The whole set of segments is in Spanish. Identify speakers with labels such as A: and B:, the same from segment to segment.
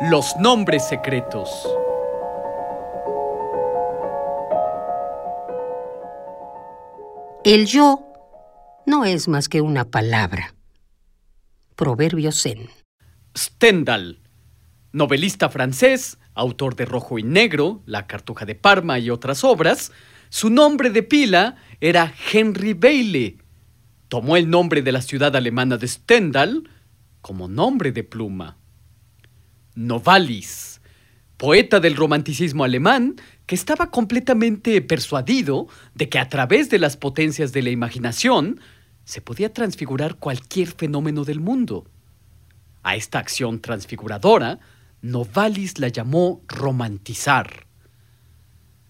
A: Los nombres secretos.
B: El yo no es más que una palabra. Proverbio Zen.
A: Stendhal, novelista francés, autor de Rojo y Negro, La Cartuja de Parma y otras obras, su nombre de pila era Henry Bailey. Tomó el nombre de la ciudad alemana de Stendhal como nombre de pluma. Novalis, poeta del romanticismo alemán, que estaba completamente persuadido de que a través de las potencias de la imaginación se podía transfigurar cualquier fenómeno del mundo. A esta acción transfiguradora, Novalis la llamó romantizar.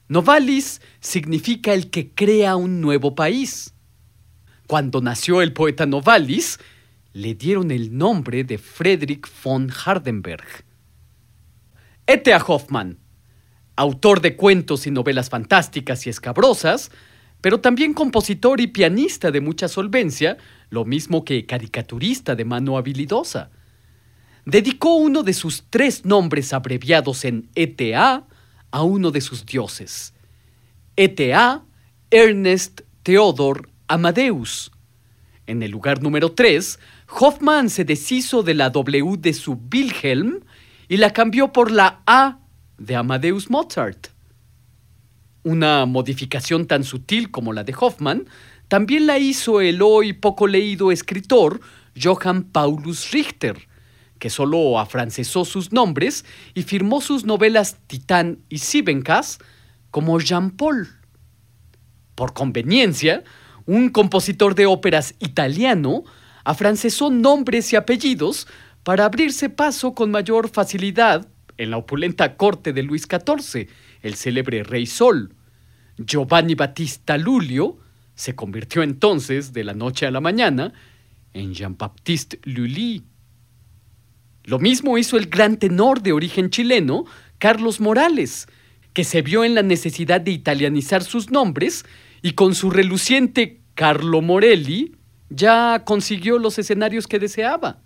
A: Novalis significa el que crea un nuevo país. Cuando nació el poeta Novalis, le dieron el nombre de Friedrich von Hardenberg. E.T.A. Hoffman, autor de cuentos y novelas fantásticas y escabrosas, pero también compositor y pianista de mucha solvencia, lo mismo que caricaturista de mano habilidosa. Dedicó uno de sus tres nombres abreviados en ETA a uno de sus dioses. ETA, Ernest Theodor Amadeus. En el lugar número 3, Hoffman se deshizo de la W de su Wilhelm y la cambió por la A de Amadeus Mozart. Una modificación tan sutil como la de Hoffman también la hizo el hoy poco leído escritor Johann Paulus Richter, que solo afrancesó sus nombres y firmó sus novelas Titán y Siebenkas como Jean-Paul. Por conveniencia, un compositor de óperas italiano afrancesó nombres y apellidos para abrirse paso con mayor facilidad en la opulenta corte de Luis XIV, el célebre Rey Sol. Giovanni Battista Lulio se convirtió entonces, de la noche a la mañana, en Jean-Baptiste Lully. Lo mismo hizo el gran tenor de origen chileno, Carlos Morales, que se vio en la necesidad de italianizar sus nombres y con su reluciente Carlo Morelli ya consiguió los escenarios que deseaba.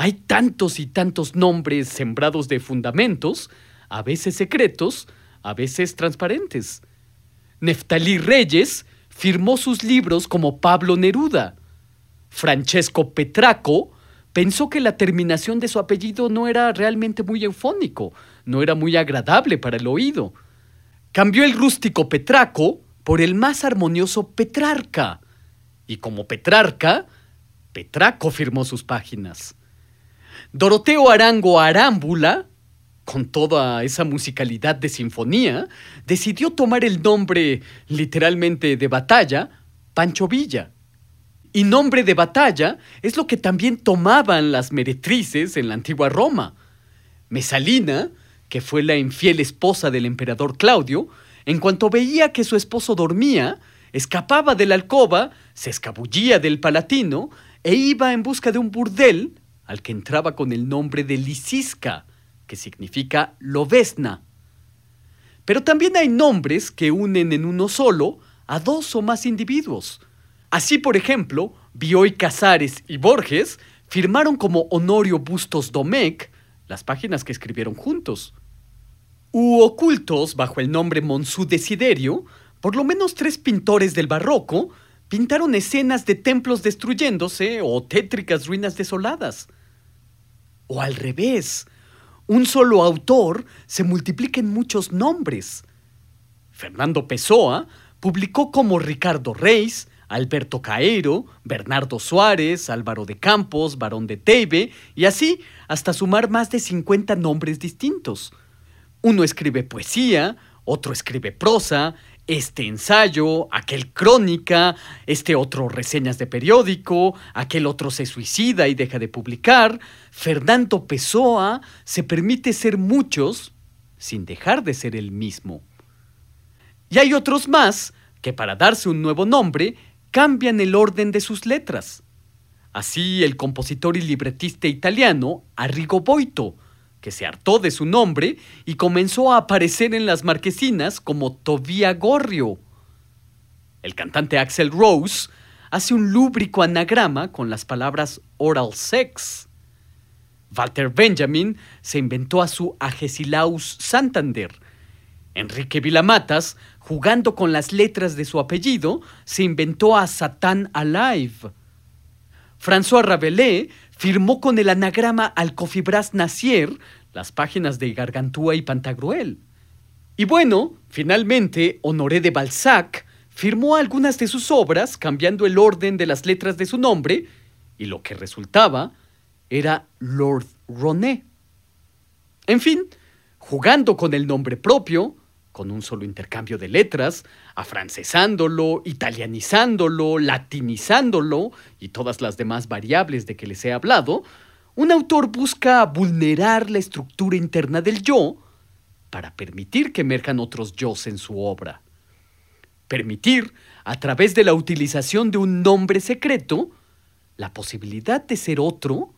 A: Hay tantos y tantos nombres sembrados de fundamentos, a veces secretos, a veces transparentes. Neftalí Reyes firmó sus libros como Pablo Neruda. Francesco Petraco pensó que la terminación de su apellido no era realmente muy eufónico, no era muy agradable para el oído. Cambió el rústico Petraco por el más armonioso Petrarca. Y como Petrarca, Petraco firmó sus páginas. Doroteo Arango Arámbula, con toda esa musicalidad de sinfonía, decidió tomar el nombre literalmente de batalla, Pancho Villa. Y nombre de batalla es lo que también tomaban las meretrices en la antigua Roma. Mesalina, que fue la infiel esposa del emperador Claudio, en cuanto veía que su esposo dormía, escapaba de la alcoba, se escabullía del palatino e iba en busca de un burdel al que entraba con el nombre de Lisisca, que significa lobesna. Pero también hay nombres que unen en uno solo a dos o más individuos. Así, por ejemplo, Bioy Casares y Borges firmaron como Honorio Bustos Domecq las páginas que escribieron juntos. U ocultos bajo el nombre Monsú Desiderio, por lo menos tres pintores del barroco pintaron escenas de templos destruyéndose o tétricas ruinas desoladas. O al revés, un solo autor se multiplica en muchos nombres. Fernando Pessoa publicó como Ricardo Reis, Alberto Caero, Bernardo Suárez, Álvaro de Campos, Barón de Teibe, y así hasta sumar más de 50 nombres distintos. Uno escribe poesía, otro escribe prosa, este ensayo, aquel crónica, este otro reseñas de periódico, aquel otro se suicida y deja de publicar, Fernando Pessoa se permite ser muchos sin dejar de ser el mismo. Y hay otros más que para darse un nuevo nombre cambian el orden de sus letras. Así el compositor y libretista italiano Arrigo Boito, que se hartó de su nombre y comenzó a aparecer en las marquesinas como Tobía Gorrio. El cantante Axel Rose hace un lúbrico anagrama con las palabras oral sex. Walter Benjamin se inventó a su Agesilaus Santander. Enrique Vilamatas, jugando con las letras de su apellido, se inventó a Satán Alive. François Rabelais firmó con el anagrama Alcofibras Nacier las páginas de Gargantúa y Pantagruel. Y bueno, finalmente, Honoré de Balzac firmó algunas de sus obras cambiando el orden de las letras de su nombre, y lo que resultaba era Lord Roné. En fin, jugando con el nombre propio, con un solo intercambio de letras, afrancesándolo, italianizándolo, latinizándolo y todas las demás variables de que les he hablado, un autor busca vulnerar la estructura interna del yo para permitir que emerjan otros yo en su obra. Permitir, a través de la utilización de un nombre secreto, la posibilidad de ser otro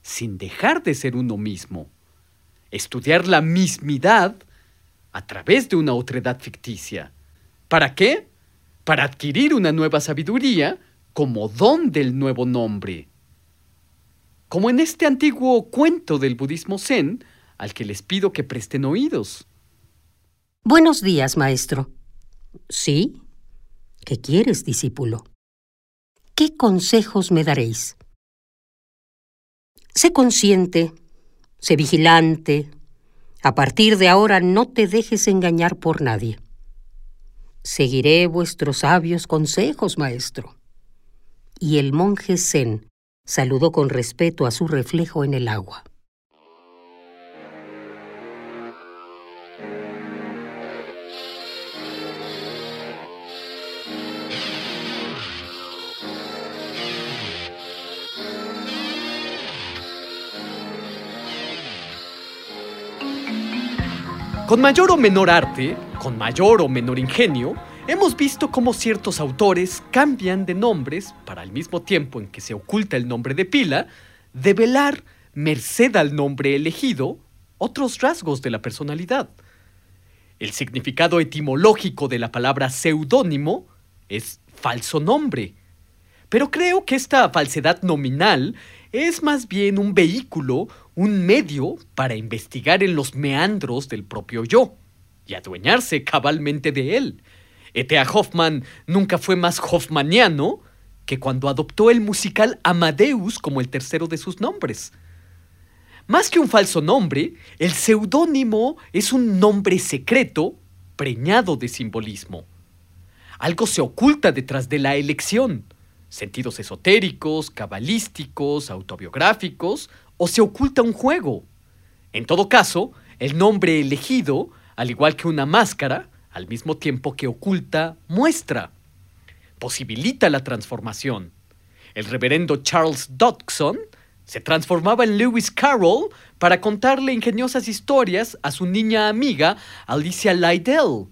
A: sin dejar de ser uno mismo. Estudiar la mismidad a través de una otredad ficticia. ¿Para qué? Para adquirir una nueva sabiduría como don del nuevo nombre. Como en este antiguo cuento del budismo zen, al que les pido que presten oídos.
B: Buenos días, maestro. ¿Sí? ¿Qué quieres, discípulo? ¿Qué consejos me daréis? Sé consciente, sé vigilante, a partir de ahora no te dejes engañar por nadie. Seguiré vuestros sabios consejos, maestro. Y el monje Zen saludó con respeto a su reflejo en el agua.
A: Con mayor o menor arte, con mayor o menor ingenio, hemos visto cómo ciertos autores cambian de nombres para al mismo tiempo en que se oculta el nombre de pila, develar, merced al nombre elegido, otros rasgos de la personalidad. El significado etimológico de la palabra seudónimo es falso nombre. Pero creo que esta falsedad nominal es más bien un vehículo, un medio para investigar en los meandros del propio yo y adueñarse cabalmente de él. E.T.A. Hoffman nunca fue más hoffmaniano que cuando adoptó el musical Amadeus como el tercero de sus nombres. Más que un falso nombre, el seudónimo es un nombre secreto preñado de simbolismo. Algo se oculta detrás de la elección sentidos esotéricos, cabalísticos, autobiográficos, o se oculta un juego. En todo caso, el nombre elegido, al igual que una máscara, al mismo tiempo que oculta, muestra. Posibilita la transformación. El reverendo Charles Dodgson se transformaba en Lewis Carroll para contarle ingeniosas historias a su niña amiga Alicia Lydell.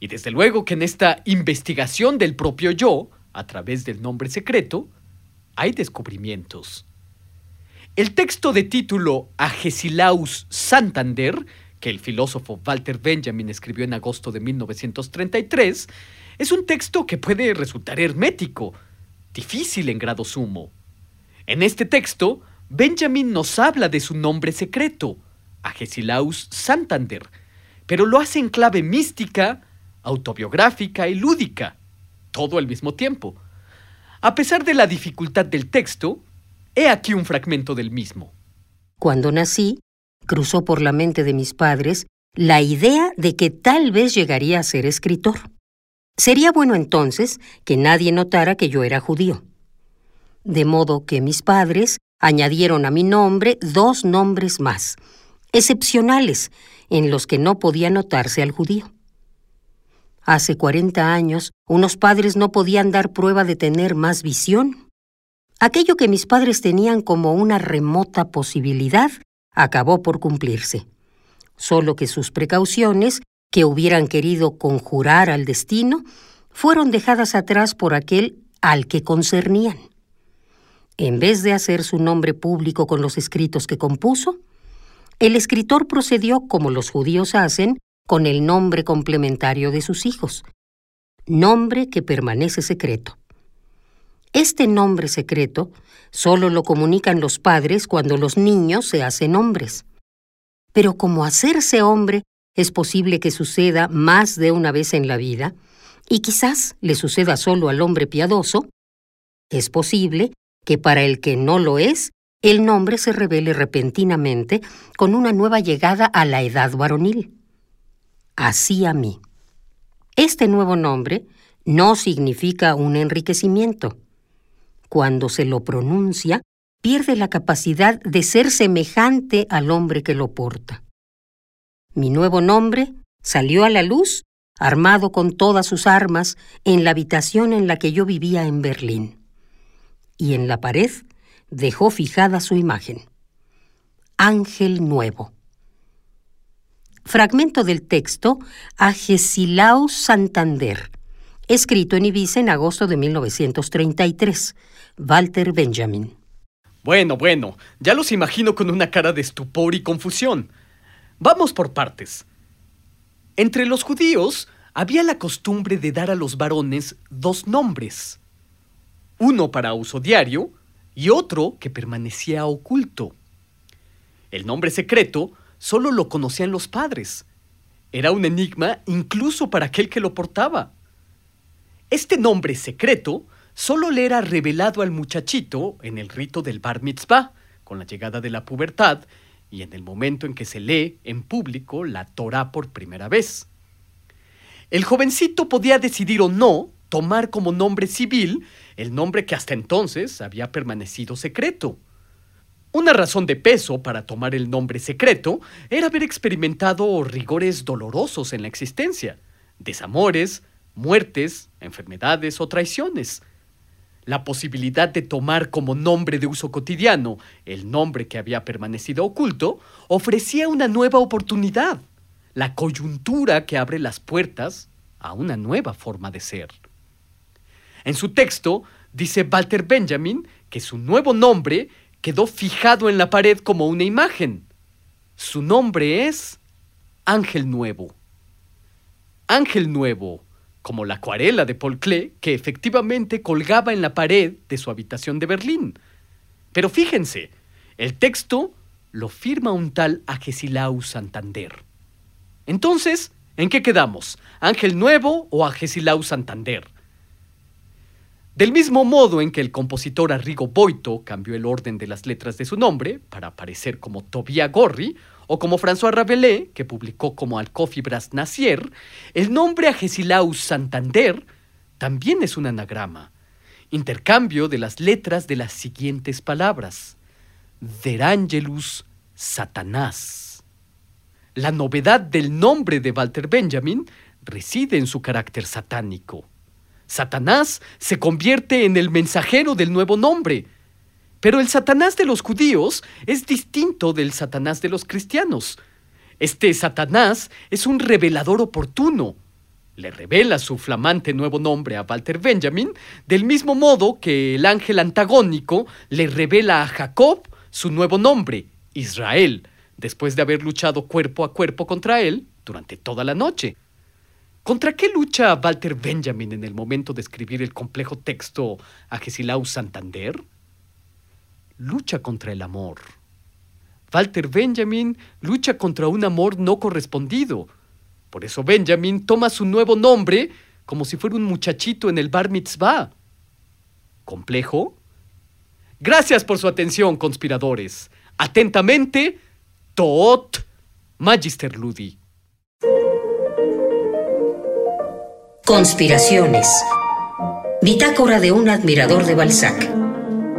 A: Y desde luego que en esta investigación del propio yo, a través del nombre secreto, hay descubrimientos. El texto de título Agesilaus Santander, que el filósofo Walter Benjamin escribió en agosto de 1933, es un texto que puede resultar hermético, difícil en grado sumo. En este texto, Benjamin nos habla de su nombre secreto, Agesilaus Santander, pero lo hace en clave mística, autobiográfica y lúdica todo al mismo tiempo. A pesar de la dificultad del texto, he aquí un fragmento del mismo.
B: Cuando nací, cruzó por la mente de mis padres la idea de que tal vez llegaría a ser escritor. Sería bueno entonces que nadie notara que yo era judío. De modo que mis padres añadieron a mi nombre dos nombres más, excepcionales, en los que no podía notarse al judío. Hace 40 años, unos padres no podían dar prueba de tener más visión. Aquello que mis padres tenían como una remota posibilidad acabó por cumplirse. Solo que sus precauciones, que hubieran querido conjurar al destino, fueron dejadas atrás por aquel al que concernían. En vez de hacer su nombre público con los escritos que compuso, el escritor procedió como los judíos hacen con el nombre complementario de sus hijos, nombre que permanece secreto. Este nombre secreto solo lo comunican los padres cuando los niños se hacen hombres. Pero como hacerse hombre es posible que suceda más de una vez en la vida, y quizás le suceda solo al hombre piadoso, es posible que para el que no lo es, el nombre se revele repentinamente con una nueva llegada a la edad varonil. Así a mí. Este nuevo nombre no significa un enriquecimiento. Cuando se lo pronuncia, pierde la capacidad de ser semejante al hombre que lo porta. Mi nuevo nombre salió a la luz, armado con todas sus armas, en la habitación en la que yo vivía en Berlín. Y en la pared dejó fijada su imagen. Ángel Nuevo. Fragmento del texto Agesilao Santander, escrito en Ibiza en agosto de 1933. Walter Benjamin.
A: Bueno, bueno, ya los imagino con una cara de estupor y confusión. Vamos por partes. Entre los judíos había la costumbre de dar a los varones dos nombres. Uno para uso diario y otro que permanecía oculto. El nombre secreto solo lo conocían los padres. Era un enigma incluso para aquel que lo portaba. Este nombre secreto solo le era revelado al muchachito en el rito del bar mitzvah, con la llegada de la pubertad y en el momento en que se lee en público la Torah por primera vez. El jovencito podía decidir o no tomar como nombre civil el nombre que hasta entonces había permanecido secreto. Una razón de peso para tomar el nombre secreto era haber experimentado rigores dolorosos en la existencia, desamores, muertes, enfermedades o traiciones. La posibilidad de tomar como nombre de uso cotidiano el nombre que había permanecido oculto ofrecía una nueva oportunidad, la coyuntura que abre las puertas a una nueva forma de ser. En su texto dice Walter Benjamin que su nuevo nombre quedó fijado en la pared como una imagen. Su nombre es Ángel Nuevo. Ángel Nuevo, como la acuarela de Paul Klee que efectivamente colgaba en la pared de su habitación de Berlín. Pero fíjense, el texto lo firma un tal Agesilau Santander. Entonces, ¿en qué quedamos? ¿Ángel Nuevo o Agesilau Santander? Del mismo modo en que el compositor Arrigo Boito cambió el orden de las letras de su nombre para aparecer como Tobia Gorri o como François Rabelais, que publicó como Alcofibras Nacier, el nombre Agesilaus Santander también es un anagrama, intercambio de las letras de las siguientes palabras: Derangelus Satanás. La novedad del nombre de Walter Benjamin reside en su carácter satánico. Satanás se convierte en el mensajero del nuevo nombre. Pero el Satanás de los judíos es distinto del Satanás de los cristianos. Este Satanás es un revelador oportuno. Le revela su flamante nuevo nombre a Walter Benjamin, del mismo modo que el ángel antagónico le revela a Jacob su nuevo nombre, Israel, después de haber luchado cuerpo a cuerpo contra él durante toda la noche. ¿Contra qué lucha Walter Benjamin en el momento de escribir el complejo texto Agesilau Santander? Lucha contra el amor. Walter Benjamin lucha contra un amor no correspondido. Por eso Benjamin toma su nuevo nombre como si fuera un muchachito en el bar mitzvah. ¿Complejo? Gracias por su atención, conspiradores. Atentamente, Toot Magister Ludi.
B: Conspiraciones. Bitácora de un admirador de Balzac.